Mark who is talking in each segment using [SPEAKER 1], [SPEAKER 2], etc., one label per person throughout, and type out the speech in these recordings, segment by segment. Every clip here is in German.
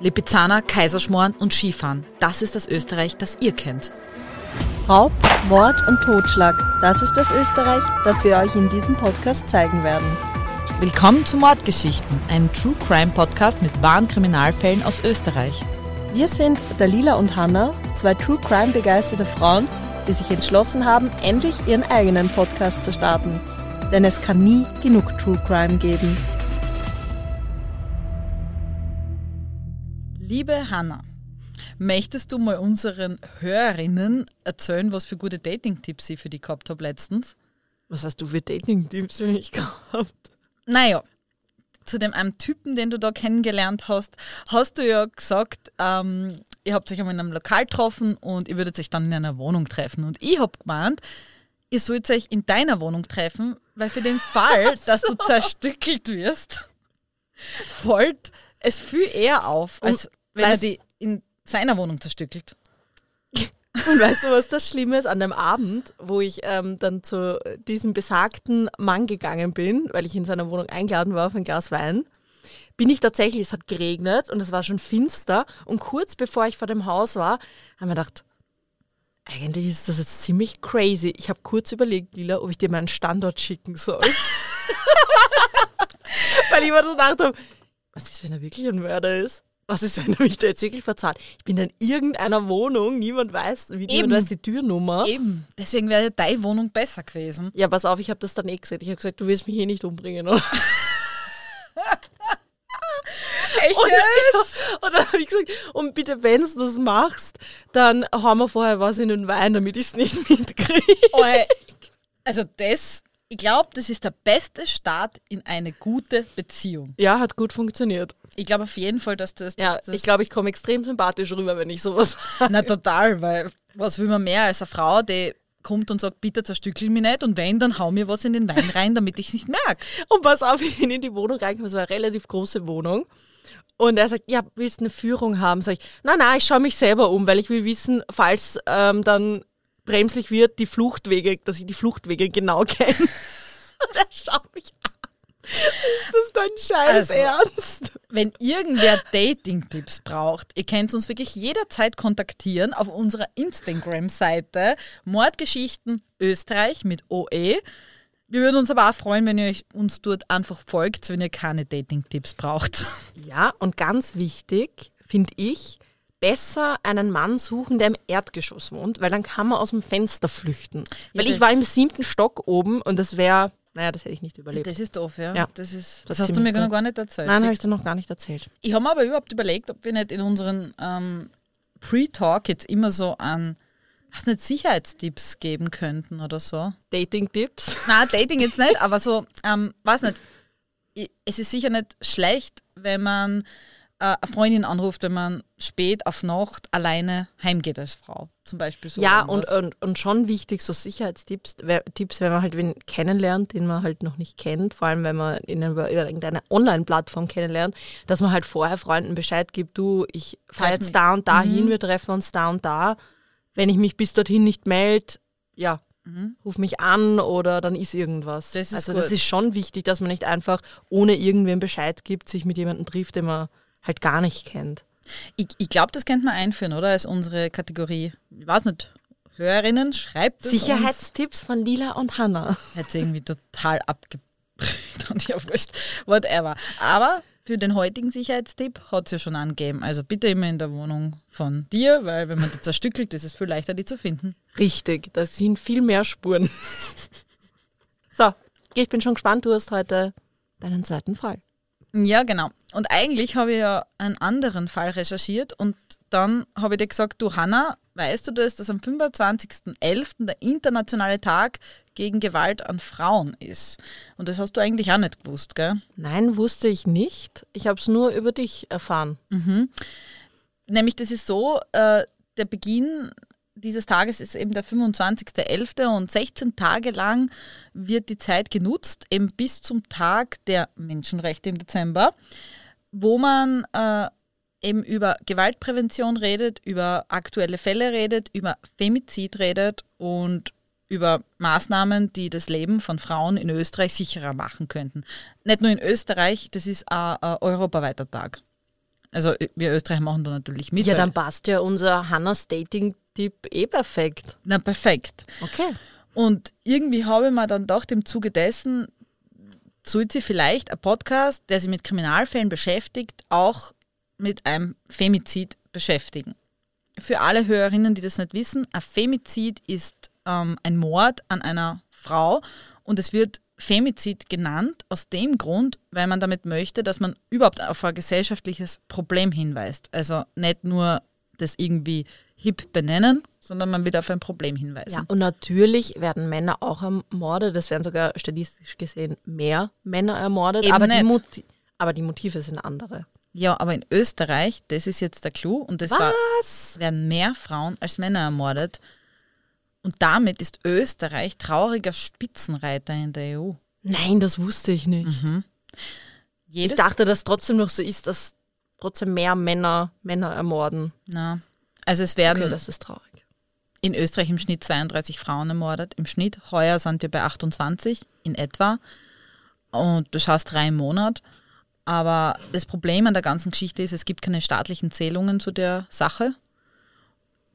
[SPEAKER 1] Lipizzaner, Kaiserschmoren und Skifahren. Das ist das Österreich, das ihr kennt.
[SPEAKER 2] Raub, Mord und Totschlag. Das ist das Österreich, das wir euch in diesem Podcast zeigen werden.
[SPEAKER 1] Willkommen zu Mordgeschichten, einem True Crime Podcast mit wahren Kriminalfällen aus Österreich.
[SPEAKER 2] Wir sind Dalila und Hanna, zwei True Crime begeisterte Frauen, die sich entschlossen haben, endlich ihren eigenen Podcast zu starten. Denn es kann nie genug True Crime geben.
[SPEAKER 1] Liebe Hanna, möchtest du mal unseren Hörerinnen erzählen, was für gute Dating-Tipps ich für die gehabt habe letztens?
[SPEAKER 2] Was hast du für Dating-Tipps für mich gehabt?
[SPEAKER 1] Naja, zu dem einen Typen, den du da kennengelernt hast, hast du ja gesagt, ähm, ihr habt euch einmal in einem Lokal getroffen und ihr würdet euch dann in einer Wohnung treffen. Und ich habe gemeint, ihr sollt euch in deiner Wohnung treffen, weil für den Fall, dass du zerstückelt wirst, fällt es viel eher auf, als wenn er
[SPEAKER 2] weißt-
[SPEAKER 1] die in seiner Wohnung zerstückelt.
[SPEAKER 2] Und weißt du, was das Schlimme ist an dem Abend, wo ich ähm, dann zu diesem besagten Mann gegangen bin, weil ich in seiner Wohnung eingeladen war auf ein Glas Wein, bin ich tatsächlich, es hat geregnet und es war schon finster und kurz bevor ich vor dem Haus war, haben wir gedacht, eigentlich ist das jetzt ziemlich crazy. Ich habe kurz überlegt, Lila, ob ich dir meinen Standort schicken soll. weil ich mir so gedacht habe, was ist, wenn er wirklich ein Mörder ist? Was ist, wenn er mich da jetzt wirklich verzahlt? Ich bin in irgendeiner Wohnung, niemand weiß, wie
[SPEAKER 1] Eben.
[SPEAKER 2] niemand weiß die Türnummer.
[SPEAKER 1] Eben, deswegen wäre deine Wohnung besser gewesen.
[SPEAKER 2] Ja, pass auf, ich habe das dann eh gesagt. Ich habe gesagt, du willst mich eh nicht umbringen, oder?
[SPEAKER 1] Echt?
[SPEAKER 2] Und, und dann habe ich gesagt, und bitte, wenn du das machst, dann haben wir vorher was in den Wein, damit ich es nicht mitkriege.
[SPEAKER 1] Also das, ich glaube, das ist der beste Start in eine gute Beziehung.
[SPEAKER 2] Ja, hat gut funktioniert.
[SPEAKER 1] Ich glaube auf jeden Fall, dass das, das,
[SPEAKER 2] Ja,
[SPEAKER 1] das
[SPEAKER 2] ich glaube, ich komme extrem sympathisch rüber, wenn ich sowas
[SPEAKER 1] Na total, weil was will man mehr als eine Frau, die kommt und sagt, bitte zerstückel mich nicht und wenn, dann hau mir was in den Wein rein, damit ich es nicht merke.
[SPEAKER 2] Und pass auf, ich bin in die Wohnung reingekommen, es war eine relativ große Wohnung. Und er sagt, ja, willst du eine Führung haben? Sag ich, nein, nein, ich schaue mich selber um, weil ich will wissen, falls ähm, dann bremslich wird, die Fluchtwege, dass ich die Fluchtwege genau kenne. Und er schaut mich an. Ist das dein Scheiß
[SPEAKER 1] Also,
[SPEAKER 2] Ernst?
[SPEAKER 1] Wenn irgendwer Dating-Tipps braucht, ihr könnt uns wirklich jederzeit kontaktieren auf unserer Instagram-Seite Mordgeschichten Österreich mit OE. Wir würden uns aber auch freuen, wenn ihr uns dort einfach folgt, wenn ihr keine Dating-Tipps braucht.
[SPEAKER 2] Ja, und ganz wichtig, finde ich, besser einen Mann suchen, der im Erdgeschoss wohnt, weil dann kann man aus dem Fenster flüchten.
[SPEAKER 1] Ja,
[SPEAKER 2] weil ich war im siebten Stock oben und das wäre, naja, das hätte ich nicht überlebt.
[SPEAKER 1] Das ist doof, ja.
[SPEAKER 2] Ja.
[SPEAKER 1] Das, ist,
[SPEAKER 2] Das
[SPEAKER 1] das, hast du mir noch gar nicht erzählt.
[SPEAKER 2] Nein, habe ich dir noch gar nicht erzählt.
[SPEAKER 1] Ich habe mir aber überhaupt überlegt, ob wir nicht in unseren ähm, Pre-Talk jetzt immer so an weiß nicht, Sicherheitstipps geben könnten oder so.
[SPEAKER 2] Dating-Tipps.
[SPEAKER 1] Nein, Dating jetzt nicht, aber so, ähm, weiß nicht. Ich- Es ist sicher nicht schlecht, wenn man eine Freundin anruft, wenn man spät auf Nacht alleine heimgeht als Frau. Zum Beispiel so.
[SPEAKER 2] Ja, und, und, und schon wichtig, so Sicherheitstipps, Tipps, wenn man halt wen kennenlernt, den man halt noch nicht kennt, vor allem wenn man ihn über, irgendeine Online-Plattform kennenlernt, dass man halt vorher Freunden Bescheid gibt, du, ich fahre jetzt da und da
[SPEAKER 1] Mhm.
[SPEAKER 2] hin, wir treffen uns da und da. Wenn ich mich bis dorthin nicht melde, ja, ruf mich an oder dann ist irgendwas.
[SPEAKER 1] Mhm. Das ist
[SPEAKER 2] also
[SPEAKER 1] gut.
[SPEAKER 2] das ist schon wichtig, dass man nicht einfach ohne irgendwen Bescheid gibt, sich mit jemandem trifft, den man halt gar nicht kennt.
[SPEAKER 1] Ich, ich glaube, das könnte man einführen, oder? Als unsere Kategorie. Ich weiß nicht. Hörerinnen, schreibt es uns.
[SPEAKER 2] Sicherheitstipps von Lila und Hanna.
[SPEAKER 1] Hätte irgendwie total abgebrüht und ja wurscht. Whatever. Aber für den heutigen Sicherheitstipp hat es ja schon angegeben. Also bitte immer in der Wohnung von dir, weil wenn man die zerstückelt, ist es viel leichter, die zu finden.
[SPEAKER 2] Richtig, das sind viel mehr Spuren. so, ich bin schon gespannt, du hast heute deinen zweiten Fall.
[SPEAKER 1] Ja, genau. Und eigentlich habe ich ja einen anderen Fall recherchiert und dann habe ich dir gesagt, du Hanna, weißt du das, dass am 25.11. der internationale Tag gegen Gewalt an Frauen ist? Und das hast du eigentlich auch nicht gewusst, gell?
[SPEAKER 2] Nein, wusste ich nicht. Ich habe es nur über dich erfahren.
[SPEAKER 1] Nämlich, das ist so, äh, der Beginn dieses Tages ist eben der 25.11. und 16 Tage lang wird die Zeit genutzt, eben bis zum Tag der Menschenrechte im Dezember, wo man äh, eben über Gewaltprävention redet, über aktuelle Fälle redet, über Femizid redet und über Maßnahmen, die das Leben von Frauen in Österreich sicherer machen könnten. Nicht nur in Österreich, das ist ein, ein europaweiter Tag. Also wir Österreicher machen da natürlich mit.
[SPEAKER 2] Ja, dann passt ja unser Hannas Dating-Tipp eh perfekt.
[SPEAKER 1] Na, perfekt.
[SPEAKER 2] Okay.
[SPEAKER 1] Und irgendwie habe ich mir dann gedacht, im Zuge dessen sollte vielleicht ein Podcast, der sich mit Kriminalfällen beschäftigt, auch mit einem Femizid beschäftigen. Für alle Hörerinnen, die das nicht wissen, ein Femizid ist ähm, ein Mord an einer Frau und es wird Femizid genannt aus dem Grund, weil man damit möchte, dass man überhaupt auf ein gesellschaftliches Problem hinweist. Also nicht nur das irgendwie hip benennen, sondern man wird auf ein Problem hinweisen.
[SPEAKER 2] Ja, und natürlich werden Männer auch ermordet. Es werden sogar statistisch gesehen mehr Männer ermordet. Aber, die aber die Motive sind andere.
[SPEAKER 1] Ja, aber in Österreich, das ist jetzt der Clou, und das war,
[SPEAKER 2] Was?
[SPEAKER 1] es werden mehr Frauen als Männer ermordet. Und damit ist Österreich trauriger Spitzenreiter in der EU.
[SPEAKER 2] Nein, das wusste ich nicht. Ich
[SPEAKER 1] Jedes,
[SPEAKER 2] dachte, dass trotzdem noch so ist, dass trotzdem mehr Männer Männer ermorden.
[SPEAKER 1] na, also es werden
[SPEAKER 2] Okay, das ist traurig.
[SPEAKER 1] in Österreich im Schnitt 32 Frauen ermordet. Im Schnitt, heuer sind wir bei 28 in etwa. Und das heißt drei im Monat. Aber das Problem an der ganzen Geschichte ist, es gibt keine staatlichen Zählungen zu der Sache,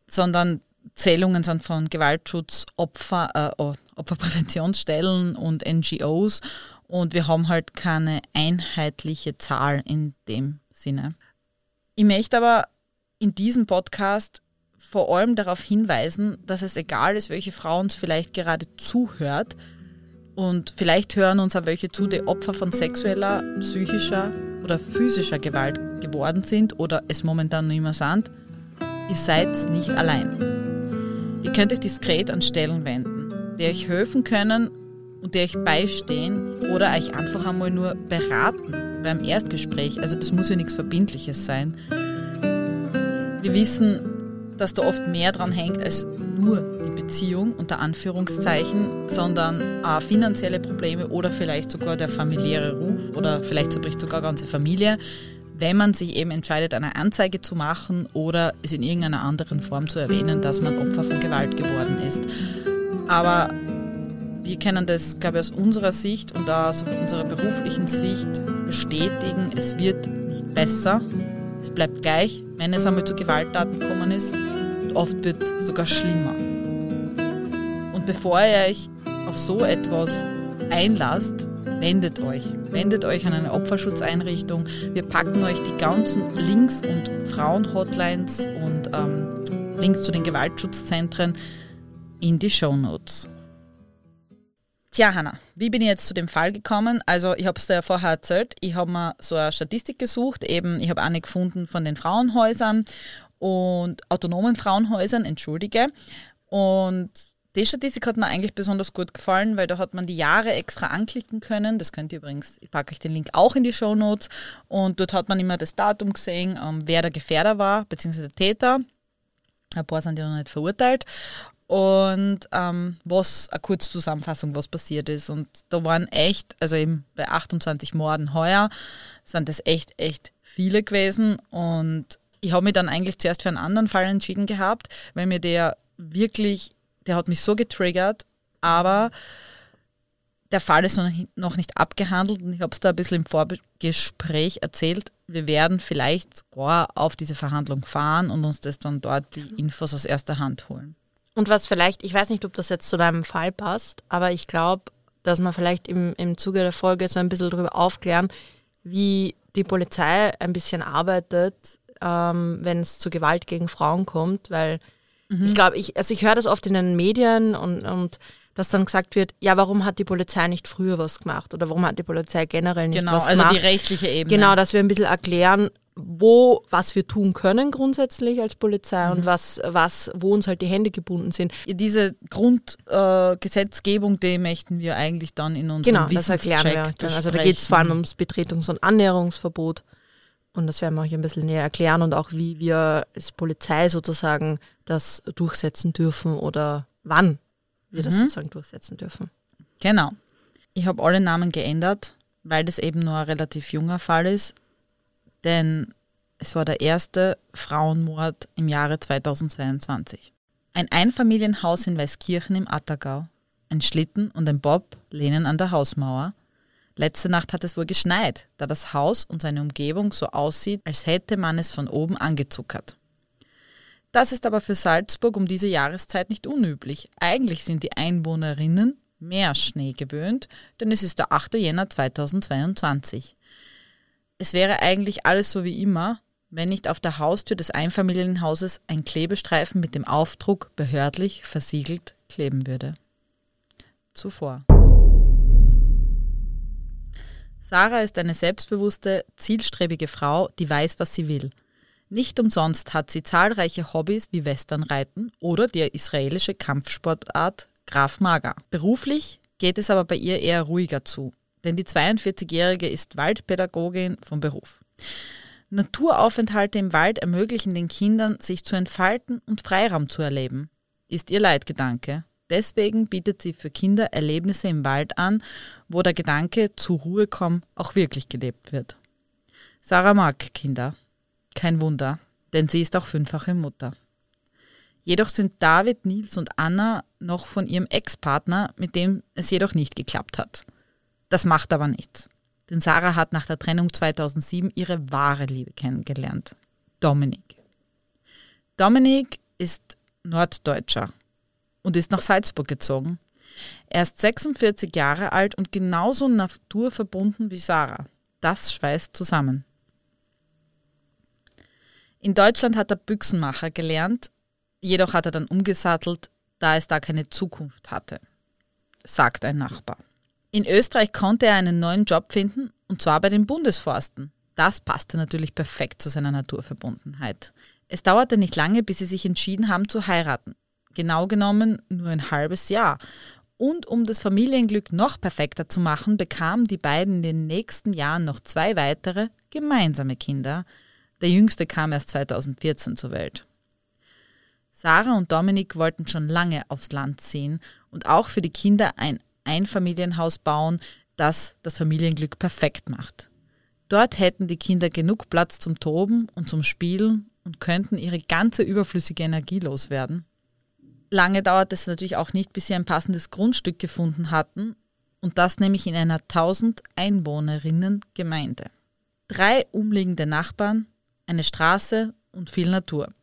[SPEAKER 1] sondern Zählungen sind von Gewaltschutz, Opfer, äh, Opferpräventionsstellen und NGOs. Und wir haben halt keine einheitliche Zahl in dem Sinne. Ich möchte aber in diesem Podcast vor allem darauf hinweisen, dass es egal ist, welche Frau uns vielleicht gerade zuhört und vielleicht hören uns auch welche zu, die Opfer von sexueller, psychischer oder physischer Gewalt geworden sind oder es momentan noch immer sind. Ihr seid nicht allein. Ihr könnt euch diskret an Stellen wenden, die euch helfen können und die euch beistehen oder euch einfach einmal nur beraten beim Erstgespräch. Also das muss ja nichts Verbindliches sein. Wir wissen, dass da oft mehr dran hängt als nur die Beziehung unter Anführungszeichen, sondern auch finanzielle Probleme oder vielleicht sogar der familiäre Ruf oder vielleicht zerbricht sogar ganze Familie, wenn man sich eben entscheidet, eine Anzeige zu machen oder es in irgendeiner anderen Form zu erwähnen, dass man Opfer von Gewalt geworden ist. Aber wir können das, glaube ich, aus unserer Sicht und aus unserer beruflichen Sicht bestätigen, es wird nicht besser, es bleibt gleich, wenn es einmal zu Gewalttaten gekommen ist und oft wird es sogar schlimmer. Und bevor ihr euch auf so etwas einlasst, wendet euch. Wendet euch an eine Opferschutzeinrichtung. Wir packen euch die ganzen Links und Frauenhotlines und ähm, Links zu den Gewaltschutzzentren in die Shownotes. Tja, Hanna, wie bin ich jetzt zu dem Fall gekommen? Also, ich habe es dir ja vorher erzählt. Ich habe mir so eine Statistik gesucht. Eben, ich habe eine gefunden von den Frauenhäusern und autonomen Frauenhäusern, entschuldige. Und die Statistik hat mir eigentlich besonders gut gefallen, weil da hat man die Jahre extra anklicken können. Das könnt ihr übrigens, ich packe euch den Link auch in die Show Notes. Und dort hat man immer das Datum gesehen, ähm, wer der Gefährder war, beziehungsweise der Täter. Ein paar sind ja noch nicht verurteilt. Und ähm, was, eine Kurzzusammenfassung, was passiert ist. Und da waren echt, also eben bei 28 Morden heuer, sind das echt, echt viele gewesen. Und ich habe mich dann eigentlich zuerst für einen anderen Fall entschieden gehabt, weil mir der wirklich, der hat mich so getriggert, aber der Fall ist noch nicht, abgehandelt und ich habe es da ein bisschen im Vorgespräch erzählt. Wir werden vielleicht sogar auf diese Verhandlung fahren und uns das dann dort die Infos aus erster Hand holen.
[SPEAKER 2] Und was vielleicht, ich weiß nicht, ob das jetzt zu deinem Fall passt, aber ich glaube, dass wir vielleicht im, im Zuge der Folge so ein bisschen darüber aufklären, wie die Polizei ein bisschen arbeitet, ähm, wenn es zu Gewalt gegen Frauen kommt, weil ich glaube, ich, also ich höre das oft in den Medien und, und dass dann gesagt wird, ja, warum hat die Polizei nicht früher was gemacht oder warum hat die Polizei generell nicht
[SPEAKER 1] Genau,
[SPEAKER 2] was
[SPEAKER 1] also
[SPEAKER 2] gemacht?
[SPEAKER 1] die rechtliche Ebene.
[SPEAKER 2] Genau, dass wir ein bisschen erklären, wo, was wir tun können grundsätzlich als Polizei
[SPEAKER 1] Mhm.
[SPEAKER 2] und was, was, wo uns halt die Hände gebunden sind.
[SPEAKER 1] Diese Grundgesetzgebung, äh, die möchten wir eigentlich dann in unserem
[SPEAKER 2] Genau, das erklären wir.
[SPEAKER 1] Wissenscheck.
[SPEAKER 2] Also da geht es vor allem ums Betretungs- und Annäherungsverbot. Und das werden wir euch ein bisschen näher erklären und auch, wie wir als Polizei sozusagen das durchsetzen dürfen oder wann wir das sozusagen durchsetzen dürfen.
[SPEAKER 1] Genau. Ich habe alle Namen geändert, weil das eben nur ein relativ junger Fall ist. Denn es war der erste Frauenmord im Jahre 2022. Ein Einfamilienhaus in Weißkirchen im Attergau. Ein Schlitten und ein Bob lehnen an der Hausmauer. Letzte Nacht hat es wohl geschneit, da das Haus und seine Umgebung so aussieht, als hätte man es von oben angezuckert. Das ist aber für Salzburg um diese Jahreszeit nicht unüblich. Eigentlich sind die Einwohnerinnen mehr Schnee gewöhnt, denn es ist der 8. Jänner 2022. Es wäre eigentlich alles so wie immer, wenn nicht auf der Haustür des Einfamilienhauses ein Klebestreifen mit dem Aufdruck behördlich versiegelt kleben würde. Zuvor. Sarah ist eine selbstbewusste, zielstrebige Frau, die weiß, was sie will. Nicht umsonst hat sie zahlreiche Hobbys wie Westernreiten oder die israelische Kampfsportart Graf Maga. Beruflich geht es aber bei ihr eher ruhiger zu, denn die 42-Jährige ist Waldpädagogin vom Beruf. Naturaufenthalte im Wald ermöglichen den Kindern, sich zu entfalten und Freiraum zu erleben, ist ihr Leitgedanke. Deswegen bietet sie für Kinder Erlebnisse im Wald an, wo der Gedanke zur Ruhe kommen auch wirklich gelebt wird. Sarah mag Kinder. Kein Wunder, denn sie ist auch fünffache Mutter. Jedoch sind David, Nils und Anna noch von ihrem Ex-Partner, mit dem es jedoch nicht geklappt hat. Das macht aber nichts. Denn Sarah hat nach der Trennung 2007 ihre wahre Liebe kennengelernt. Dominik. Dominik ist Norddeutscher und ist nach Salzburg gezogen. Er ist 46 Jahre alt und genauso naturverbunden wie Sarah. Das schweißt zusammen. In Deutschland hat er Büchsenmacher gelernt, jedoch hat er dann umgesattelt, da es da keine Zukunft hatte, sagt ein Nachbar. In Österreich konnte er einen neuen Job finden, und zwar bei den Bundesforsten. Das passte natürlich perfekt zu seiner Naturverbundenheit. Es dauerte nicht lange, bis sie sich entschieden haben zu heiraten. Genau genommen nur ein halbes Jahr. Und um das Familienglück noch perfekter zu machen, bekamen die beiden in den nächsten Jahren noch zwei weitere gemeinsame Kinder. Der jüngste kam erst 2014 zur Welt. Sarah und Dominik wollten schon lange aufs Land ziehen und auch für die Kinder ein Einfamilienhaus bauen, das das Familienglück perfekt macht. Dort hätten die Kinder genug Platz zum Toben und zum Spielen und könnten ihre ganze überflüssige Energie loswerden. Lange dauerte es natürlich auch nicht, bis sie ein passendes Grundstück gefunden hatten und das nämlich in einer 1000 Einwohnerinnen Gemeinde. Drei umliegende Nachbarn, eine Straße und viel Natur.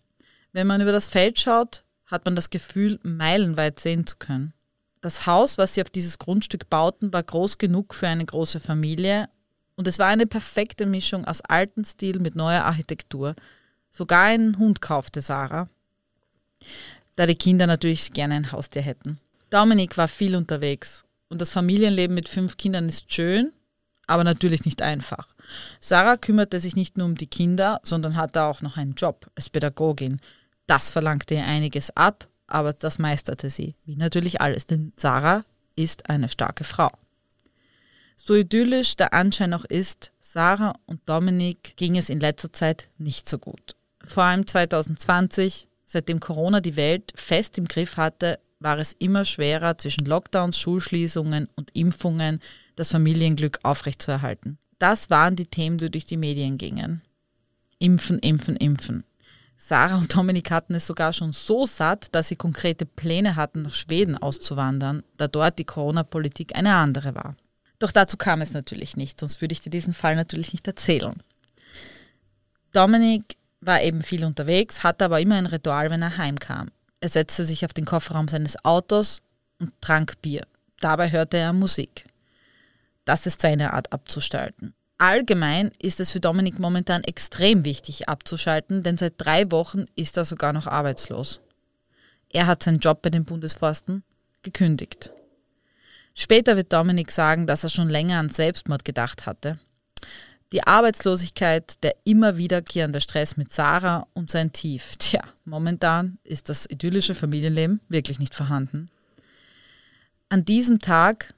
[SPEAKER 1] Wenn man über das Feld schaut, hat man das Gefühl, meilenweit sehen zu können. Das Haus, was sie auf dieses Grundstück bauten, war groß genug für eine große Familie und es war eine perfekte Mischung aus altem Stil mit neuer Architektur. Sogar einen Hund kaufte Sarah, da die Kinder natürlich gerne ein Haustier hätten. Dominik war viel unterwegs und das Familienleben mit fünf Kindern ist schön, aber natürlich nicht einfach. Sarah kümmerte sich nicht nur um die Kinder, sondern hatte auch noch einen Job als Pädagogin. Das verlangte ihr einiges ab aber das meisterte sie, wie natürlich alles, denn Sarah ist eine starke Frau. So idyllisch der Anschein auch ist, Sarah und Dominik ging es in letzter Zeit nicht so gut. Vor allem 2020, seitdem Corona die Welt fest im Griff hatte, war es immer schwerer, zwischen Lockdowns, Schulschließungen und Impfungen das Familienglück aufrechtzuerhalten. Das waren die Themen, die durch die Medien gingen. Impfen, impfen, impfen. Sarah und Dominik hatten es sogar schon so satt, dass sie konkrete Pläne hatten, nach Schweden auszuwandern, da dort die Corona-Politik eine andere war. Doch dazu kam es natürlich nicht, sonst würde ich dir diesen Fall natürlich nicht erzählen. Dominik war eben viel unterwegs, hatte aber immer ein Ritual, wenn er heimkam. Er setzte sich auf den Kofferraum seines Autos und trank Bier. Dabei hörte er Musik. Das ist seine Art abzustalten. Allgemein ist es für Dominik momentan extrem wichtig abzuschalten, denn seit drei Wochen ist er sogar noch arbeitslos. Er hat seinen Job bei den Bundesforsten gekündigt. Später wird Dominik sagen, dass er schon länger an Selbstmord gedacht hatte. Die Arbeitslosigkeit, der immer wiederkehrende Stress mit Sarah und sein Tief. Tja, momentan ist das idyllische Familienleben wirklich nicht vorhanden. An diesem Tag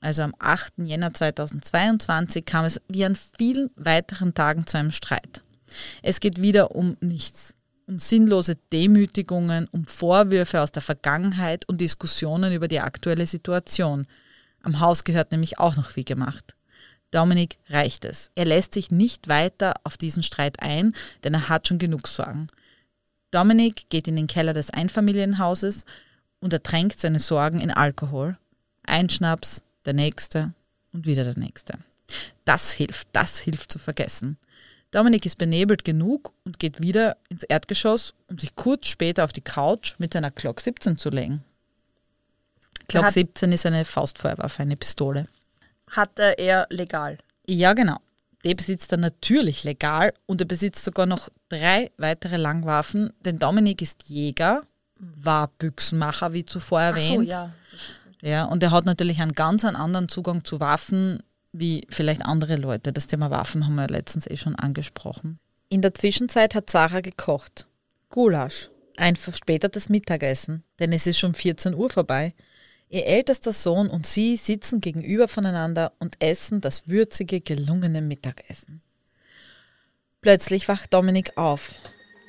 [SPEAKER 1] also am 8. Jänner 2022, kam es wie an vielen weiteren Tagen zu einem Streit. Es geht wieder um nichts, um sinnlose Demütigungen, um Vorwürfe aus der Vergangenheit und Diskussionen über die aktuelle Situation. Am Haus gehört nämlich auch noch viel gemacht. Dominik reicht es. Er lässt sich nicht weiter auf diesen Streit ein, denn er hat schon genug Sorgen. Dominik geht in den Keller des Einfamilienhauses und ertränkt seine Sorgen in Alkohol. Ein Schnaps, der nächste und wieder der nächste. Das hilft, das hilft zu vergessen. Dominik ist benebelt genug und geht wieder ins Erdgeschoss, um sich kurz später auf die Couch mit seiner Glock 17 zu legen. Glock
[SPEAKER 2] Hat-
[SPEAKER 1] 17 ist eine Faustfeuerwaffe, eine Pistole.
[SPEAKER 2] Hatte er legal.
[SPEAKER 1] Ja, genau. Die besitzt er natürlich legal und er besitzt sogar noch drei weitere Langwaffen, denn Dominik ist Jäger, war Büchsenmacher, wie zuvor erwähnt.
[SPEAKER 2] ja.
[SPEAKER 1] Ja, und er hat natürlich einen ganz anderen Zugang zu Waffen wie vielleicht andere Leute. Das Thema Waffen haben wir ja letztens eh schon angesprochen. In der Zwischenzeit hat Sarah gekocht. Gulasch. Ein verspätetes Mittagessen, denn es ist schon 14 Uhr vorbei. Ihr ältester Sohn und sie sitzen gegenüber voneinander und essen das würzige, gelungene Mittagessen. Plötzlich wacht Dominik auf,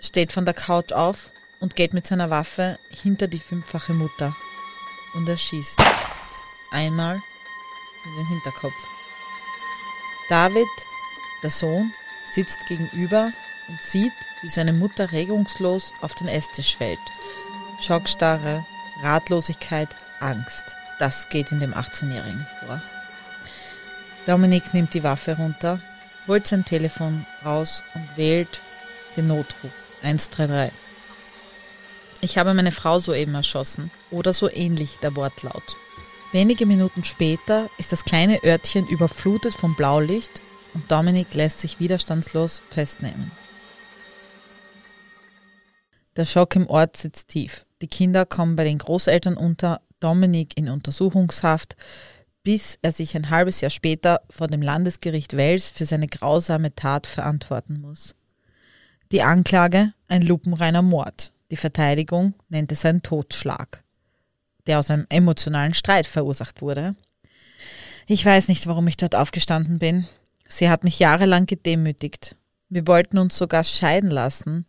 [SPEAKER 1] steht von der Couch auf und geht mit seiner Waffe hinter die fünffache Mutter und er schießt. Einmal in den Hinterkopf. David, der Sohn, sitzt gegenüber und sieht, wie seine Mutter regungslos auf den Esstisch fällt. Schockstarre, Ratlosigkeit, Angst. Das geht in dem 18-Jährigen vor. Dominik nimmt die Waffe runter, holt sein Telefon raus und wählt den Notruf 133. Ich habe meine Frau soeben erschossen. Oder so ähnlich der Wortlaut. Wenige Minuten später ist das kleine Örtchen überflutet vom Blaulicht und Dominik lässt sich widerstandslos festnehmen. Der Schock im Ort sitzt tief. Die Kinder kommen bei den Großeltern unter, Dominik in Untersuchungshaft, bis er sich ein halbes Jahr später vor dem Landesgericht Wels für seine grausame Tat verantworten muss. Die Anklage ein lupenreiner Mord. Die Verteidigung nennt es einen Totschlag, der aus einem emotionalen Streit verursacht wurde. Ich weiß nicht, warum ich dort aufgestanden bin. Sie hat mich jahrelang gedemütigt. Wir wollten uns sogar scheiden lassen,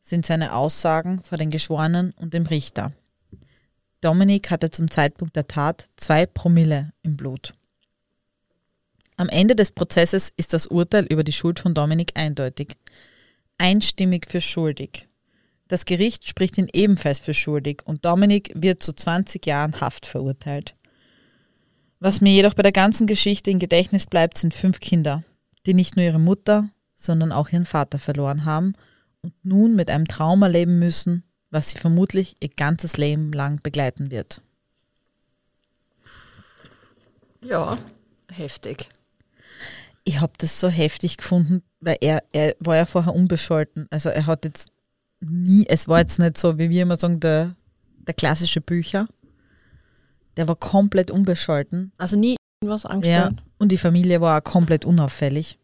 [SPEAKER 1] sind seine Aussagen vor den Geschworenen und dem Richter. Dominik hatte zum Zeitpunkt der Tat zwei Promille im Blut. Am Ende des Prozesses ist das Urteil über die Schuld von Dominik eindeutig. Einstimmig für schuldig. Das Gericht spricht ihn ebenfalls für schuldig und Dominik wird zu 20 Jahren Haft verurteilt. Was mir jedoch bei der ganzen Geschichte im Gedächtnis bleibt, sind fünf Kinder, die nicht nur ihre Mutter, sondern auch ihren Vater verloren haben und nun mit einem Trauma leben müssen, was sie vermutlich ihr ganzes Leben lang begleiten wird.
[SPEAKER 2] Ja, heftig.
[SPEAKER 1] Ich habe das so heftig gefunden, weil er, er war ja vorher unbescholten. Also er hat jetzt nie, es war jetzt nicht so, wie wir immer sagen, der, der klassische Bücher. Der war komplett unbescholten.
[SPEAKER 2] Also nie irgendwas
[SPEAKER 1] Ja.
[SPEAKER 2] angestellt.
[SPEAKER 1] Und die Familie war auch komplett unauffällig.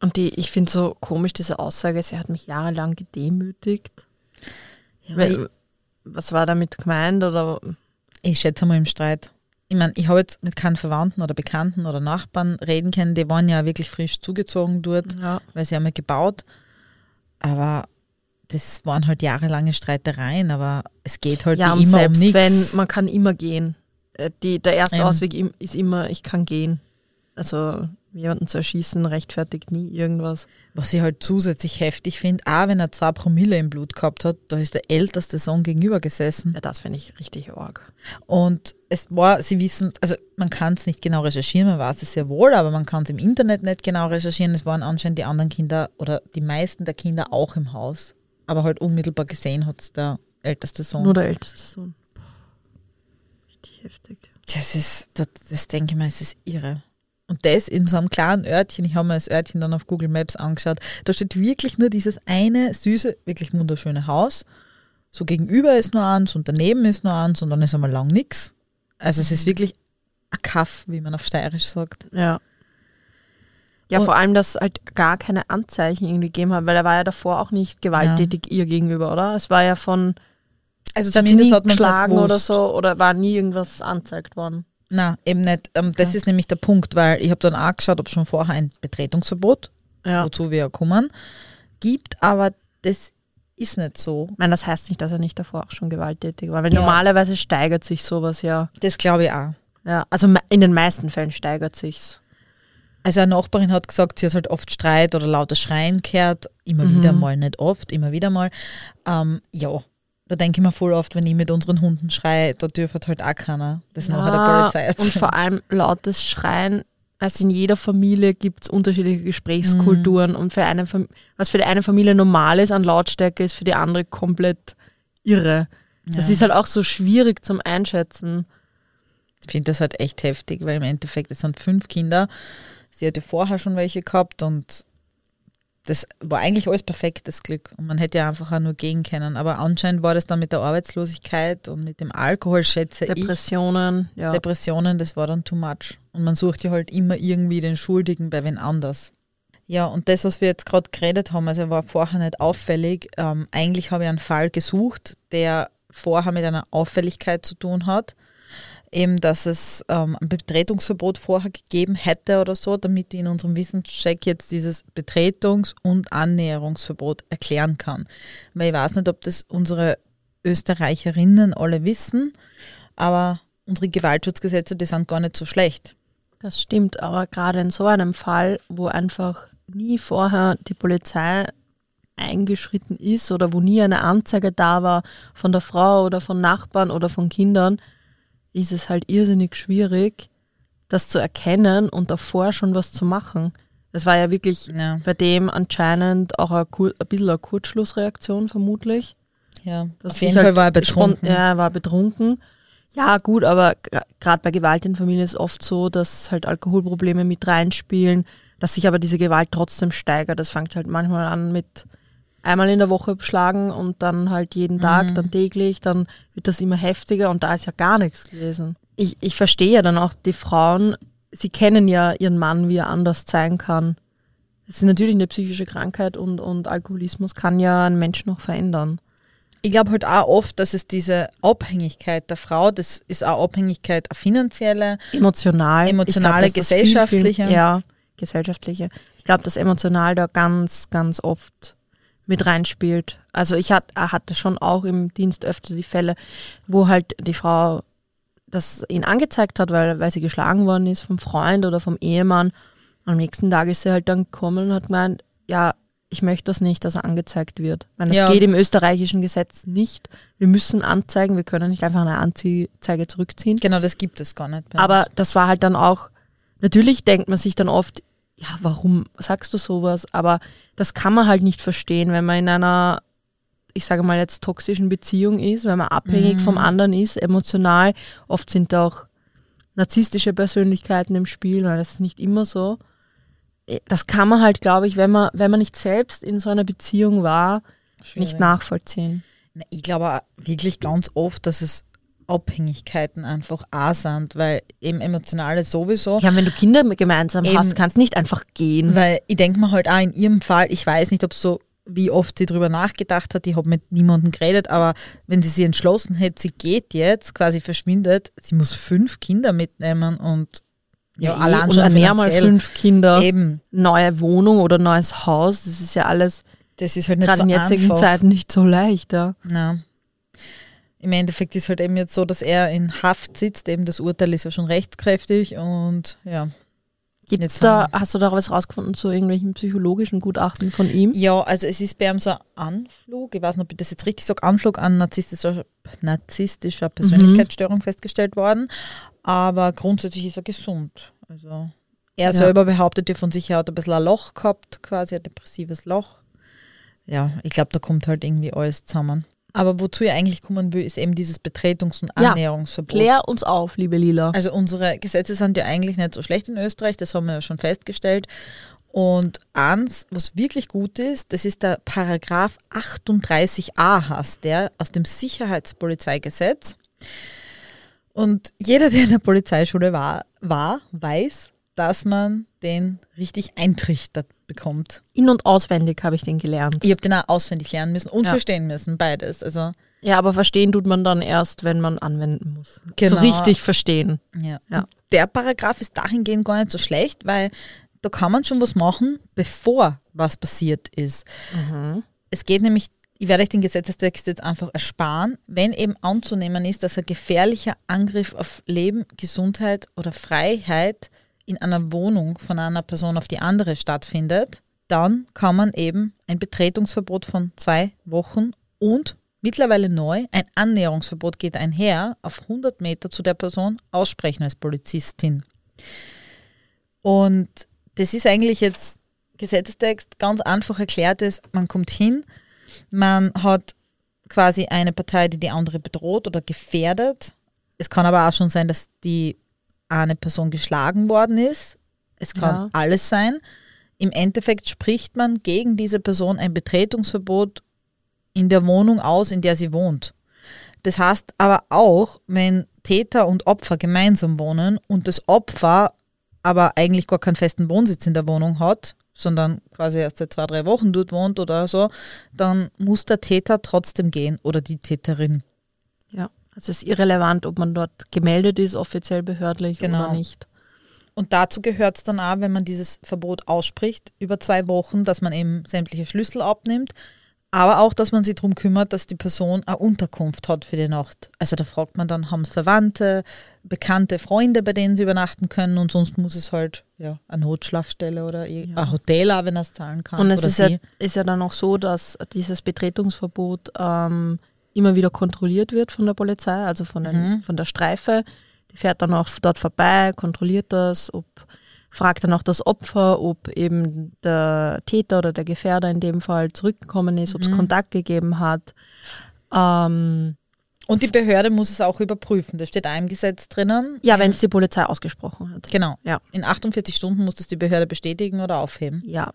[SPEAKER 2] Und die, ich finde so komisch diese Aussage, sie hat mich jahrelang gedemütigt. Weil, was war damit gemeint? Oder
[SPEAKER 1] Ich schätze mal im Streit. Ich meine, ich habe jetzt mit keinen Verwandten oder Bekannten oder Nachbarn reden können, die waren ja wirklich frisch zugezogen dort,
[SPEAKER 2] ja.
[SPEAKER 1] weil sie haben ja gebaut. Aber das waren halt jahrelange Streitereien, aber es geht halt
[SPEAKER 2] ja,
[SPEAKER 1] wie immer
[SPEAKER 2] selbst
[SPEAKER 1] um nichts.
[SPEAKER 2] wenn, man kann immer gehen. Äh, Die, der erste
[SPEAKER 1] Eben.
[SPEAKER 2] Ausweg ist immer, ich kann gehen. Also jemanden zu erschießen rechtfertigt nie irgendwas.
[SPEAKER 1] Was ich halt zusätzlich heftig finde, auch wenn er zwei Promille im Blut gehabt hat, da ist der älteste Sohn gegenüber gesessen.
[SPEAKER 2] Ja, das finde ich richtig arg.
[SPEAKER 1] Und es war, sie wissen, also man kann es nicht genau recherchieren, man weiß es sehr wohl, aber man kann es im Internet nicht genau recherchieren. Es waren anscheinend die anderen Kinder oder die meisten der Kinder auch im Haus. Aber halt unmittelbar gesehen hat es der älteste Sohn.
[SPEAKER 2] Nur der älteste Sohn. Richtig heftig.
[SPEAKER 1] Das ist, das, das denke ich mir, es ist irre. Und das in so einem kleinen Örtchen, ich habe mir das Örtchen dann auf Google Maps angeschaut, da steht wirklich nur dieses eine süße, wirklich wunderschöne Haus. So gegenüber ist nur eins und daneben ist nur eins und dann ist einmal lang nichts. Also es ist wirklich ein Kaff, wie man auf Steirisch sagt.
[SPEAKER 2] Ja. Ja,
[SPEAKER 1] Und-
[SPEAKER 2] vor allem, dass halt gar keine Anzeichen irgendwie gegeben hat, weil er war ja davor auch nicht gewalttätig ihr gegenüber, oder? Es war ja von,
[SPEAKER 1] Also zumindest hat man
[SPEAKER 2] geschlagen oder so, oder war nie irgendwas angezeigt worden.
[SPEAKER 1] Na, eben nicht. Ähm, das ist nämlich der Punkt, weil ich habe dann auch geschaut, ob es schon vorher ein Betretungsverbot,
[SPEAKER 2] Ja.
[SPEAKER 1] wozu wir ja kommen, gibt, aber das ist nicht so.
[SPEAKER 2] Ich meine, das heißt nicht, dass er nicht davor auch schon gewalttätig war, weil
[SPEAKER 1] Ja.
[SPEAKER 2] normalerweise steigert sich sowas ja.
[SPEAKER 1] Das glaube ich auch.
[SPEAKER 2] Ja, also in den meisten Fällen steigert sich's.
[SPEAKER 1] Also eine Nachbarin hat gesagt, sie hat halt oft Streit oder lauter Schreien gehört, immer
[SPEAKER 2] Mhm.
[SPEAKER 1] wieder mal, nicht oft, immer wieder mal. Ähm, ja, Da denke ich mir voll oft, wenn ich mit unseren Hunden schreie, da dürfte halt auch keiner das
[SPEAKER 2] Ja,
[SPEAKER 1] nachher der Polizei erzählen.
[SPEAKER 2] Und vor allem lautes Schreien. Also in jeder Familie gibt es unterschiedliche Gesprächskulturen und für eine was für die eine Familie normal ist an Lautstärke, ist für die andere komplett irre. Das
[SPEAKER 1] Ja.
[SPEAKER 2] ist halt auch so schwierig zum Einschätzen.
[SPEAKER 1] Ich finde das halt echt heftig, weil im Endeffekt, es sind fünf Kinder. Sie hatte vorher schon welche gehabt und das war eigentlich alles perfektes Glück. Und man hätte ja einfach auch nur gehen können. Aber anscheinend war das dann mit der Arbeitslosigkeit und mit dem Alkohol, schätze ich.
[SPEAKER 2] Depressionen, ja.
[SPEAKER 1] Depressionen, das war dann too much. Und man sucht ja halt immer irgendwie den Schuldigen bei wen anders. Ja, und das, was wir jetzt gerade geredet haben, also war vorher nicht auffällig. Ähm, eigentlich habe ich einen Fall gesucht, der vorher mit einer Auffälligkeit zu tun hat. Eben, dass es ähm, ein Betretungsverbot vorher gegeben hätte oder so, damit ich in unserem Wissenscheck jetzt dieses Betretungs- und Annäherungsverbot erklären kann. Weil ich weiß nicht, ob das unsere Österreicherinnen alle wissen, aber unsere Gewaltschutzgesetze, die sind gar nicht so schlecht.
[SPEAKER 2] Das stimmt, aber gerade in so einem Fall, wo einfach nie vorher die Polizei eingeschritten ist oder wo nie eine Anzeige da war von der Frau oder von Nachbarn oder von Kindern, ist es halt irrsinnig schwierig, das zu erkennen und davor schon was zu machen. Das war ja wirklich
[SPEAKER 1] Ja,
[SPEAKER 2] bei dem anscheinend auch ein, ein bisschen eine Kurzschlussreaktion vermutlich.
[SPEAKER 1] ja.
[SPEAKER 2] Dass
[SPEAKER 1] Auf jeden
[SPEAKER 2] halt
[SPEAKER 1] Fall war er betrunken.
[SPEAKER 2] Ja, er war betrunken. Ja, gut, aber gerade bei Gewalt in Familien ist es oft so, dass halt Alkoholprobleme mit reinspielen, dass sich aber diese Gewalt trotzdem steigert. Das fängt halt manchmal an mit einmal in der Woche schlagen und dann halt jeden Tag,
[SPEAKER 1] Mhm.
[SPEAKER 2] dann täglich, dann wird das immer heftiger und da ist ja gar nichts gewesen. Ich, ich verstehe ja dann auch die Frauen, sie kennen ja ihren Mann, wie er anders sein kann. Es ist natürlich eine psychische Krankheit und, und Alkoholismus kann ja einen Menschen noch verändern.
[SPEAKER 1] Ich glaube halt auch oft, dass es diese Abhängigkeit der Frau, das ist auch Abhängigkeit, eine finanzielle,
[SPEAKER 2] Emotional.
[SPEAKER 1] Emotionale,
[SPEAKER 2] glaub, das viel,
[SPEAKER 1] gesellschaftliche.
[SPEAKER 2] Viel, ja, gesellschaftliche. Ich glaube, dass emotional da ganz, ganz oft mit reinspielt. Also ich hat, er hatte schon auch im Dienst öfter die Fälle, wo halt die Frau das ihn angezeigt hat, weil, weil sie geschlagen worden ist vom Freund oder vom Ehemann. Am nächsten Tag ist sie halt dann gekommen und hat gemeint, ja, ich möchte das nicht, dass er angezeigt wird. Weil das
[SPEAKER 1] Ja.
[SPEAKER 2] geht im österreichischen Gesetz nicht. Wir müssen anzeigen, wir können nicht einfach eine Anzeige zurückziehen.
[SPEAKER 1] genau das gibt es gar nicht.
[SPEAKER 2] Aber das war halt dann auch, natürlich denkt man sich dann oft, ja, warum sagst du sowas? Aber das kann man halt nicht verstehen, wenn man in einer, ich sage mal jetzt, toxischen Beziehung ist, wenn man abhängig vom anderen ist, emotional. Oft sind da auch narzisstische Persönlichkeiten im Spiel, weil das ist nicht immer so. Eh, Das kann man halt, glaube ich, wenn man, wenn man nicht selbst in so einer Beziehung war,
[SPEAKER 1] Schwierig.
[SPEAKER 2] nicht nachvollziehen.
[SPEAKER 1] Na, Ich glaube auch wirklich ganz oft, dass es Abhängigkeiten einfach auch sind, weil eben emotionale sowieso.
[SPEAKER 2] Ja, wenn du Kinder gemeinsam
[SPEAKER 1] Eben.
[SPEAKER 2] hast, kannst nicht einfach gehen.
[SPEAKER 1] Weil ich denke mir halt auch in ihrem Fall, ich weiß nicht, ob so, wie oft sie drüber nachgedacht hat, ich habe mit niemandem geredet, aber wenn sie sich entschlossen hätte, sie geht jetzt, quasi verschwindet, sie muss fünf Kinder mitnehmen und ja,
[SPEAKER 2] eh,
[SPEAKER 1] allein
[SPEAKER 2] und
[SPEAKER 1] schon
[SPEAKER 2] ernähr mal
[SPEAKER 1] finanziell.
[SPEAKER 2] fünf Kinder.
[SPEAKER 1] Eben,
[SPEAKER 2] neue Wohnung oder neues Haus, das ist ja alles
[SPEAKER 1] das ist halt nicht
[SPEAKER 2] gerade
[SPEAKER 1] so
[SPEAKER 2] in jetzigen
[SPEAKER 1] einfach.
[SPEAKER 2] Zeiten nicht so leicht. Ja.
[SPEAKER 1] Na. Im Endeffekt ist halt eben jetzt so, dass er in Haft sitzt, eben das Urteil ist ja schon rechtskräftig und ja.
[SPEAKER 2] Gibt's da, hast du da was rausgefunden zu irgendwelchen psychologischen Gutachten von ihm?
[SPEAKER 1] Ja, also es ist bei ihm so ein Anflug, ich weiß nicht, ob ich das jetzt richtig sage, Anflug an narzisstischer, narzisstischer Persönlichkeitsstörung festgestellt worden, aber grundsätzlich ist er gesund. Also er
[SPEAKER 2] Ja.
[SPEAKER 1] selber behauptet ja von sich, er hat ein bisschen ein Loch gehabt, quasi ein depressives Loch. Ja, ich glaube, da kommt halt irgendwie alles zusammen. Aber wozu ich eigentlich kommen will, ist eben dieses Betretungs- und
[SPEAKER 2] Ja,
[SPEAKER 1] Annäherungsverbot.
[SPEAKER 2] Klär uns auf, liebe Lila.
[SPEAKER 1] Also unsere Gesetze sind ja eigentlich nicht so schlecht in Österreich, das haben wir ja schon festgestellt. Und eins, was wirklich gut ist, das ist der Paragraph 38a heißt der aus dem Sicherheitspolizeigesetz. Und jeder, der in der Polizeischule war, war weiß, dass man den richtig eintrichtert bekommt.
[SPEAKER 2] In- und auswendig habe ich den gelernt.
[SPEAKER 1] Ich habe den auch auswendig lernen müssen und
[SPEAKER 2] Ja.
[SPEAKER 1] verstehen müssen, beides. Also
[SPEAKER 2] Ja, aber verstehen tut man dann erst, wenn man anwenden muss.
[SPEAKER 1] Genau.
[SPEAKER 2] So richtig verstehen.
[SPEAKER 1] Ja.
[SPEAKER 2] Ja.
[SPEAKER 1] Der Paragraph ist dahingehend gar nicht so schlecht, weil da kann man schon was machen, bevor was passiert ist. Es geht nämlich, ich werde euch den Gesetzestext jetzt einfach ersparen, wenn eben anzunehmen ist, dass ein gefährlicher Angriff auf Leben, Gesundheit oder Freiheit in einer Wohnung von einer Person auf die andere stattfindet, dann kann man eben ein Betretungsverbot von zwei Wochen und Mittlerweile neu, ein Annäherungsverbot geht einher, auf 100 Meter zu der Person aussprechen als Polizistin. Und das ist eigentlich jetzt Gesetzestext ganz einfach erklärt ist, man kommt hin, man hat quasi eine Partei, die die andere bedroht oder gefährdet. Es kann aber auch schon sein, dass die eine Person geschlagen worden ist. Es kann ja. alles sein. Im Endeffekt spricht man gegen diese Person ein Betretungsverbot in der Wohnung aus, in der sie wohnt. Das heißt aber auch, wenn Täter und Opfer gemeinsam wohnen und das Opfer aber eigentlich gar keinen festen Wohnsitz in der Wohnung hat, sondern quasi erst seit zwei, drei Wochen dort wohnt oder so, dann muss der Täter trotzdem gehen oder die Täterin.
[SPEAKER 2] Ja, also es ist irrelevant, ob man dort gemeldet ist, offiziell behördlich genau. oder nicht.
[SPEAKER 1] Und dazu gehört es dann auch, wenn man dieses Verbot ausspricht, über zwei Wochen, dass man eben sämtliche Schlüssel abnimmt, aber auch, dass man sich darum kümmert, dass die Person eine Unterkunft hat für die Nacht. Also da fragt man dann, haben es Verwandte, bekannte Freunde, bei denen sie übernachten können und sonst muss es halt ja, eine Notschlafstelle oder ja. ein Hotel auch, wenn er es zahlen kann.
[SPEAKER 2] Und es ist ja, ist ja, dann auch so, dass dieses Betretungsverbot ähm, immer wieder kontrolliert wird von der Polizei, also von, den, mhm. von der Streife. Die fährt dann auch dort vorbei, kontrolliert das, ob fragt dann auch das Opfer, ob eben der Täter oder der Gefährder in dem Fall zurückgekommen ist, ob es mhm. Kontakt gegeben hat. Ähm,
[SPEAKER 1] und die Behörde muss es auch überprüfen. Das steht auch im Gesetz drinnen.
[SPEAKER 2] Ja, wenn es die Polizei ausgesprochen hat.
[SPEAKER 1] Genau. Ja. In 48 Stunden muss das die Behörde bestätigen oder aufheben.
[SPEAKER 2] Ja,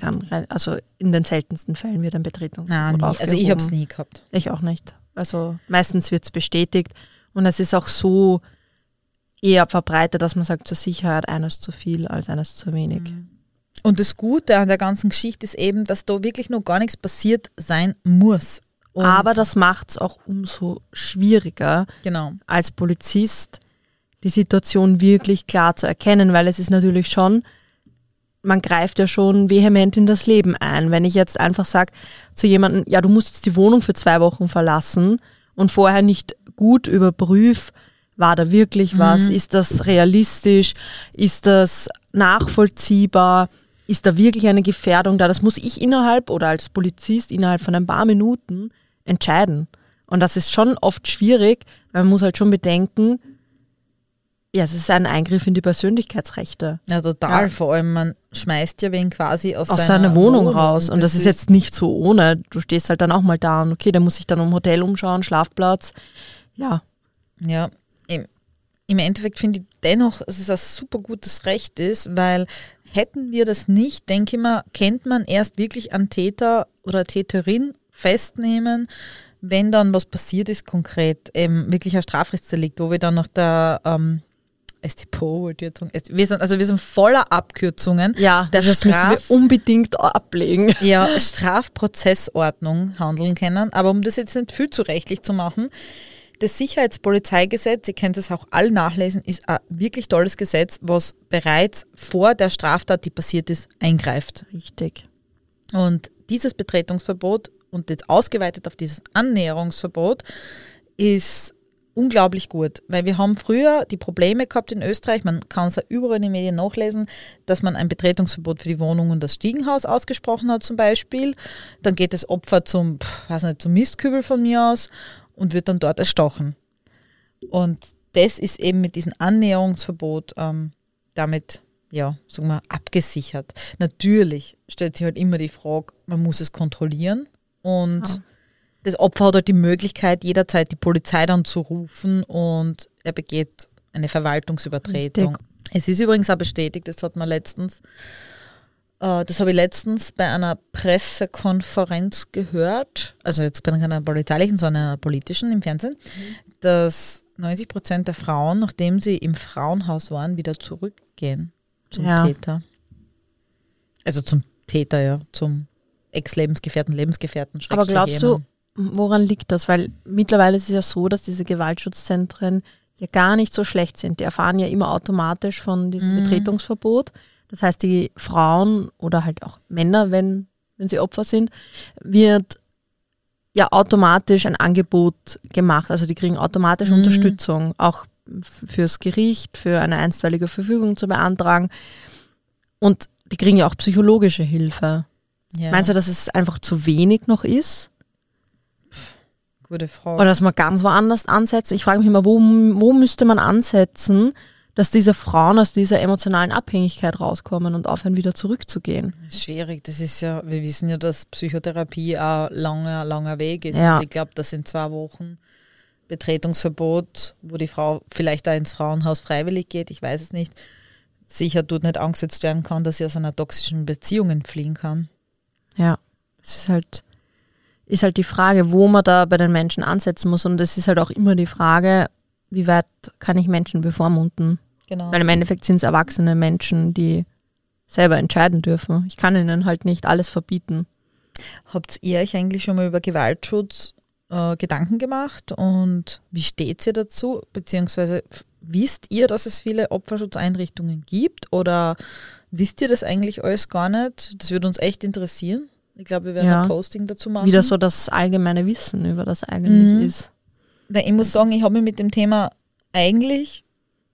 [SPEAKER 2] kann rein, also in den seltensten Fällen wird ein Betretungsverbot
[SPEAKER 1] Nein, Also ich habe es nie gehabt.
[SPEAKER 2] Ich auch nicht. Also meistens wird es bestätigt und es ist auch so eher verbreitet, dass man sagt, zur Sicherheit eines zu viel als eines zu wenig. Mhm.
[SPEAKER 1] Und das Gute an der ganzen Geschichte ist eben, dass da wirklich noch gar nichts passiert sein muss.
[SPEAKER 2] Und Aber das macht es auch umso schwieriger,
[SPEAKER 1] genau.
[SPEAKER 2] als Polizist die Situation wirklich klar zu erkennen, weil es ist natürlich schon, man greift ja schon vehement in das Leben ein. Wenn ich jetzt einfach sage zu jemandem, ja, du musst jetzt die Wohnung für zwei Wochen verlassen und vorher nicht gut überprüf, war da wirklich was? Mhm. Ist das realistisch? Ist das nachvollziehbar? Ist da wirklich eine Gefährdung da? Das muss ich innerhalb oder als Polizist innerhalb von ein paar Minuten entscheiden. Und das ist schon oft schwierig, weil man muss halt schon bedenken, ja, es ist ein Eingriff in die Persönlichkeitsrechte.
[SPEAKER 1] Ja, total. Ja. Vor allem, man schmeißt ja wen quasi aus,
[SPEAKER 2] aus seiner, seiner Wohnung, Wohnung, raus. Und das, das ist jetzt nicht so ohne. Du stehst halt dann auch mal da und okay, der muss sich dann um Hotel umschauen, Schlafplatz. Ja.
[SPEAKER 1] Ja, im, im Endeffekt finde ich dennoch, dass es ein super gutes Recht ist, weil hätten wir das nicht, denke ich mal, kennt man erst wirklich einen Täter oder Täterin festnehmen, wenn dann was passiert ist konkret, eben wirklich ein Strafrechtsdelikt, wo wir dann noch der ähm, STPO, wollte ich jetzt sagen. Wir sind, also wir sind voller Abkürzungen.
[SPEAKER 2] Ja, der das Straf, müssen wir unbedingt ablegen.
[SPEAKER 1] Ja, Strafprozessordnung handeln können. Aber um das jetzt nicht viel zu rechtlich zu machen, das Sicherheitspolizeigesetz, ihr könnt es auch alle nachlesen, ist ein wirklich tolles Gesetz, was bereits vor der Straftat, die passiert ist, eingreift.
[SPEAKER 2] Richtig.
[SPEAKER 1] Und dieses Betretungsverbot und jetzt ausgeweitet auf dieses Annäherungsverbot ist unglaublich gut, weil wir haben früher die Probleme gehabt in Österreich, man kann es ja überall in den Medien nachlesen, dass man ein Betretungsverbot für die Wohnung und das Stiegenhaus ausgesprochen hat zum Beispiel. Dann geht das Opfer zum, weiß nicht, zum Mistkübel von mir aus und wird dann dort erstochen. Und das ist eben mit diesem Annäherungsverbot ähm, damit, ja, sagen wir, abgesichert. Natürlich stellt sich halt immer die Frage, man muss es kontrollieren und ja. Das Opfer hat halt die Möglichkeit, jederzeit die Polizei dann zu rufen und er begeht eine Verwaltungsübertretung. Richtig. Es ist übrigens auch bestätigt, das hat man letztens äh, das habe ich letztens bei einer Pressekonferenz gehört, also jetzt bei keiner polizeilichen, sondern einer politischen im Fernsehen, mhm. dass 90 Prozent der Frauen, nachdem sie im Frauenhaus waren, wieder zurückgehen zum ja. Täter. Also zum Täter, ja, zum Ex-Lebensgefährten, Lebensgefährten.
[SPEAKER 2] Aber glaubst du, woran liegt das? Weil mittlerweile ist es ja so, dass diese Gewaltschutzzentren ja gar nicht so schlecht sind. Die erfahren ja immer automatisch von diesem mhm. Betretungsverbot. Das heißt, die Frauen oder halt auch Männer, wenn, wenn sie Opfer sind, wird ja automatisch ein Angebot gemacht. Also die kriegen automatisch mhm. Unterstützung, auch fürs Gericht, für eine einstweilige Verfügung zu beantragen. Und die kriegen ja auch psychologische Hilfe. Ja. Meinst du, dass es einfach zu wenig noch ist?
[SPEAKER 1] Gute Frage.
[SPEAKER 2] Oder dass man ganz woanders ansetzt. Ich frage mich immer, wo, wo müsste man ansetzen, dass diese Frauen aus dieser emotionalen Abhängigkeit rauskommen und aufhören, wieder zurückzugehen?
[SPEAKER 1] Schwierig, das ist ja, wir wissen ja, dass Psychotherapie ein langer, langer Weg ist.
[SPEAKER 2] Ja.
[SPEAKER 1] Und ich glaube, das sind zwei Wochen Betretungsverbot, wo die Frau vielleicht da ins Frauenhaus freiwillig geht, ich weiß es nicht, sicher dort nicht angesetzt werden kann, dass sie aus einer toxischen Beziehung entfliehen kann.
[SPEAKER 2] Ja, es ist halt, ist halt die Frage, wo man da bei den Menschen ansetzen muss. Und es ist halt auch immer die Frage, wie weit kann ich Menschen bevormunden?
[SPEAKER 1] Genau.
[SPEAKER 2] Weil im Endeffekt sind es erwachsene Menschen, die selber entscheiden dürfen. Ich kann ihnen halt nicht alles verbieten.
[SPEAKER 1] Habt ihr euch eigentlich schon mal über Gewaltschutz äh, Gedanken gemacht und wie steht ihr dazu? Beziehungsweise wisst ihr, dass es viele Opferschutzeinrichtungen gibt oder wisst ihr das eigentlich alles gar nicht? Das würde uns echt interessieren. Ich glaube, wir werden
[SPEAKER 2] Ja.
[SPEAKER 1] ein Posting dazu machen.
[SPEAKER 2] Wieder so das allgemeine Wissen über das eigentlich
[SPEAKER 1] Mhm.
[SPEAKER 2] ist.
[SPEAKER 1] Weil ich muss sagen, ich habe mich mit dem Thema eigentlich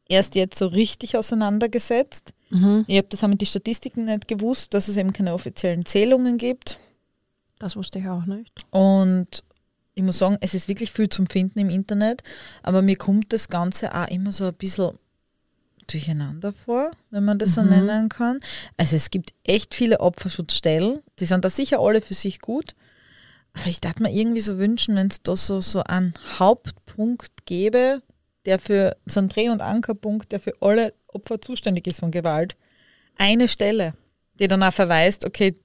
[SPEAKER 1] erst jetzt so richtig auseinandergesetzt.
[SPEAKER 2] Mhm.
[SPEAKER 1] Ich habe das mit den Statistiken nicht gewusst, dass es eben keine offiziellen Zählungen gibt.
[SPEAKER 2] Das wusste ich auch nicht.
[SPEAKER 1] Und ich muss sagen, es ist wirklich viel zum Finden im Internet, aber mir kommt das Ganze auch immer so ein bisschen durcheinander vor, wenn man das so
[SPEAKER 2] Mhm.
[SPEAKER 1] nennen kann. Also es gibt echt viele Opferschutzstellen, die sind da sicher alle für sich gut, aber ich dachte mir irgendwie so wünschen, wenn es da so, so einen Hauptpunkt gäbe, der für so einen Dreh- und Ankerpunkt, der für alle Opfer zuständig ist von Gewalt. Eine Stelle, die dann auch verweist, okay,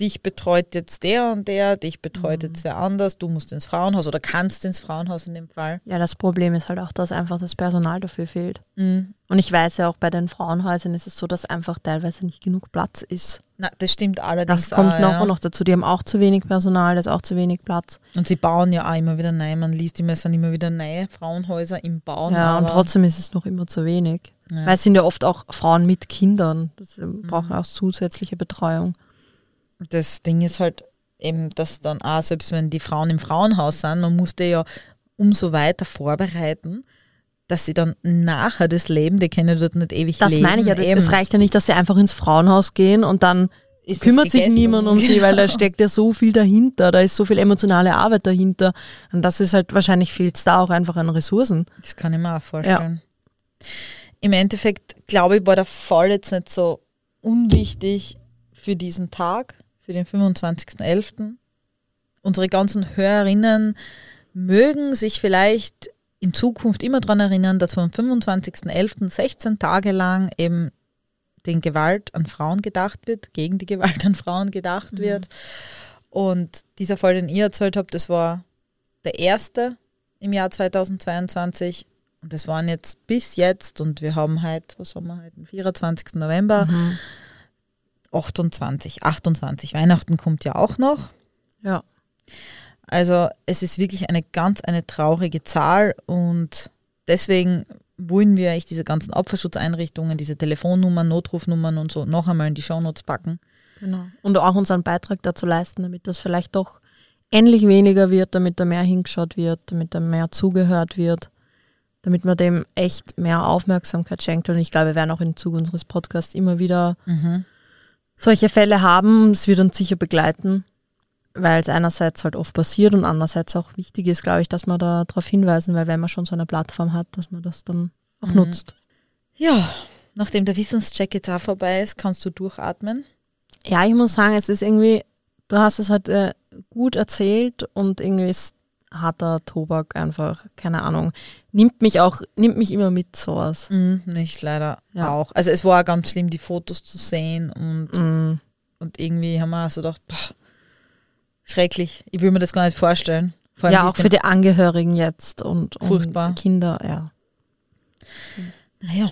[SPEAKER 1] dich betreut jetzt der und der, dich betreut jetzt wer anders, du musst ins Frauenhaus oder kannst ins Frauenhaus in dem Fall.
[SPEAKER 2] Ja, das Problem ist halt auch, dass einfach das Personal dafür fehlt.
[SPEAKER 1] Mhm.
[SPEAKER 2] Und ich weiß ja auch bei den Frauenhäusern ist es so, dass einfach teilweise nicht genug Platz ist.
[SPEAKER 1] Na, das stimmt allerdings.
[SPEAKER 2] Das kommt
[SPEAKER 1] auch,
[SPEAKER 2] noch,
[SPEAKER 1] ja.
[SPEAKER 2] und noch dazu. Die haben auch zu wenig Personal, da ist auch zu wenig Platz.
[SPEAKER 1] Und sie bauen ja auch immer wieder neu. Man liest immer, es sind immer wieder neue Frauenhäuser im Bauen.
[SPEAKER 2] ja, und trotzdem ist es noch immer zu wenig.
[SPEAKER 1] Ja.
[SPEAKER 2] Weil es sind ja oft auch Frauen mit Kindern. Das ähm,
[SPEAKER 1] Mhm.
[SPEAKER 2] brauchen auch zusätzliche Betreuung.
[SPEAKER 1] das Ding ist halt eben, dass dann auch, selbst wenn die Frauen im Frauenhaus sind, man musste ja umso weiter vorbereiten, dass sie dann nachher das Leben, die können dort nicht ewig
[SPEAKER 2] Das
[SPEAKER 1] leben.
[SPEAKER 2] meine ich ja.
[SPEAKER 1] Eben.
[SPEAKER 2] Es reicht ja nicht, dass sie einfach ins Frauenhaus gehen und dann
[SPEAKER 1] Ist das
[SPEAKER 2] kümmert sich niemand um sie, weil da steckt ja so viel dahinter. Da ist so viel emotionale Arbeit dahinter. Und das ist halt, wahrscheinlich fehlt es da auch einfach an Ressourcen.
[SPEAKER 1] Das kann ich mir auch vorstellen. Im Endeffekt, glaube ich, war der Fall jetzt nicht so unwichtig für diesen Tag, für den 25.11. Unsere ganzen Hörerinnen mögen sich vielleicht in Zukunft immer daran erinnern, dass vom 25.11. 16 Tage lang eben den Gewalt an Frauen gedacht wird, gegen die Gewalt an Frauen gedacht wird. Und dieser Fall, den ihr erzählt habt, das war der erste im Jahr 2022. Und das waren jetzt bis jetzt, und wir haben heute, was haben wir heute, den 24. November, 28, 28. Weihnachten kommt ja auch noch.
[SPEAKER 2] Ja.
[SPEAKER 1] Also es ist wirklich eine ganz, eine traurige Zahl und deswegen wollen wir eigentlich diese ganzen Opferschutzeinrichtungen, diese Telefonnummern, Notrufnummern und so noch einmal in die Shownotes packen.
[SPEAKER 2] Genau. Und auch unseren Beitrag dazu leisten, damit das vielleicht doch endlich weniger wird, damit da mehr hingeschaut wird, damit da mehr zugehört wird, damit man dem echt mehr Aufmerksamkeit schenkt. Und ich glaube, wir werden auch im Zuge unseres Podcasts immer wieder solche Fälle haben. Es wird uns sicher begleiten, weil es einerseits halt oft passiert und andererseits auch wichtig ist, glaube ich, dass man da darauf hinweisen, weil wenn man schon so eine Plattform hat, dass man das dann auch nutzt.
[SPEAKER 1] Ja, nachdem der Wissenscheck jetzt auch vorbei ist, kannst du durchatmen.
[SPEAKER 2] Ja, ich muss sagen, es ist irgendwie, du hast es heute äh, gut erzählt und irgendwie ist harter Tobak einfach, keine Ahnung, nimmt mich auch, nimmt mich immer mit sowas.
[SPEAKER 1] Mhm, nicht leider
[SPEAKER 2] Ja.
[SPEAKER 1] auch. Also es war auch ganz schlimm, die Fotos zu sehen und,
[SPEAKER 2] Mm,
[SPEAKER 1] und irgendwie haben wir auch so gedacht, boah, schrecklich. Ich will mir das gar nicht vorstellen. Vor
[SPEAKER 2] Ja, auch für die Angehörigen jetzt und, und
[SPEAKER 1] Furchtbar.
[SPEAKER 2] Kinder, ja.
[SPEAKER 1] Naja,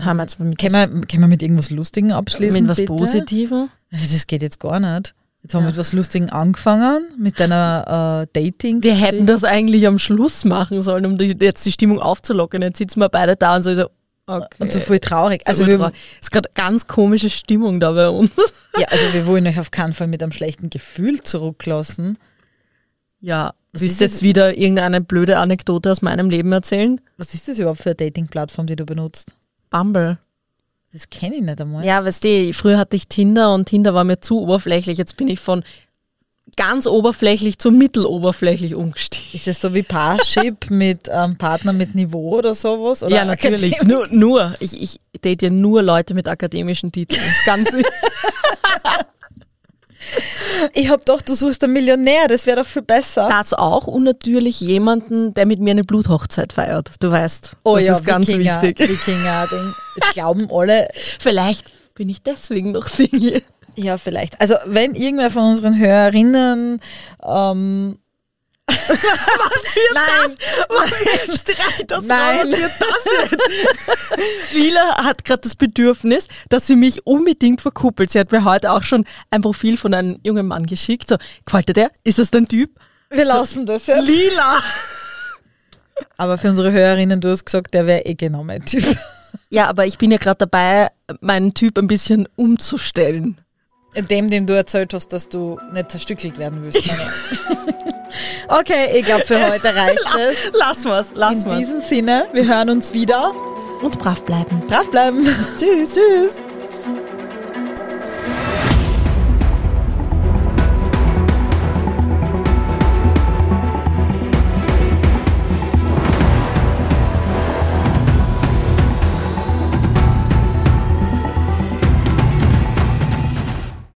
[SPEAKER 2] Haben wir jetzt mit,
[SPEAKER 1] können wir, können wir mit irgendwas Lustigem abschließen?
[SPEAKER 2] mit was
[SPEAKER 1] bitte?
[SPEAKER 2] Positivem.
[SPEAKER 1] Also das geht jetzt gar nicht. Jetzt haben wir
[SPEAKER 2] Ja.
[SPEAKER 1] mit was Lustigem angefangen, mit deiner äh, Dating.
[SPEAKER 2] Wir hätten das eigentlich am Schluss machen sollen, um die, jetzt die Stimmung aufzulockern. Jetzt sitzen wir beide da und so, so okay.
[SPEAKER 1] Und so voll traurig.
[SPEAKER 2] also
[SPEAKER 1] wir,
[SPEAKER 2] ist gerade ganz komische Stimmung da bei uns.
[SPEAKER 1] ja, also wir wollen euch auf keinen Fall mit einem schlechten Gefühl zurücklassen.
[SPEAKER 2] Ja,
[SPEAKER 1] Was
[SPEAKER 2] willst
[SPEAKER 1] ist
[SPEAKER 2] du
[SPEAKER 1] das?
[SPEAKER 2] jetzt wieder irgendeine blöde Anekdote aus meinem Leben erzählen?
[SPEAKER 1] Was ist das überhaupt für eine Dating-Plattform, die du benutzt?
[SPEAKER 2] Bumble.
[SPEAKER 1] Das kenne ich nicht einmal.
[SPEAKER 2] Ja, weißt du, früher hatte ich Tinder und Tinder war mir zu oberflächlich. Jetzt bin ich von ganz oberflächlich zu mitteloberflächlich umgestiegen.
[SPEAKER 1] Ist es so wie Parship mit ähm, Partner mit Niveau oder sowas? Oder
[SPEAKER 2] ja, natürlich. Nur, nur. Ich, ich date ja nur Leute mit akademischen Titeln. Das Ganze.
[SPEAKER 1] ich hab doch, du suchst einen Millionär, das wäre doch viel besser.
[SPEAKER 2] Das auch und natürlich jemanden, der mit mir eine Bluthochzeit feiert. Du weißt,
[SPEAKER 1] oh
[SPEAKER 2] das
[SPEAKER 1] ja,
[SPEAKER 2] ist ganz
[SPEAKER 1] Wikinger,
[SPEAKER 2] wichtig.
[SPEAKER 1] Wikinger, Ding. Jetzt glauben alle,
[SPEAKER 2] Vielleicht bin ich deswegen noch Single.
[SPEAKER 1] Ja, vielleicht. Also, wenn irgendwer von unseren Hörerinnen ähm, Nein,
[SPEAKER 2] Streit das
[SPEAKER 1] Nein.
[SPEAKER 2] Was wird das jetzt? Lila hat gerade das Bedürfnis, dass sie mich unbedingt verkuppelt. Sie hat mir heute auch schon ein Profil von einem jungen Mann geschickt. So, gefällt dir der? Ist das dein Typ?
[SPEAKER 1] wir lassen das jetzt.
[SPEAKER 2] Lila!
[SPEAKER 1] Aber für unsere Hörerinnen, du hast gesagt, der wäre eh genau mein Typ.
[SPEAKER 2] Ja, aber ich bin ja gerade dabei, meinen Typ ein bisschen umzustellen.
[SPEAKER 1] Dem, dem du erzählt hast, dass du nicht zerstückelt werden willst. okay, ich glaube, für heute reicht es.
[SPEAKER 2] Lass was, lass
[SPEAKER 1] In
[SPEAKER 2] was.
[SPEAKER 1] diesem Sinne, wir hören uns wieder.
[SPEAKER 2] Und brav bleiben.
[SPEAKER 1] Brav bleiben. Tschüss. Tschüss.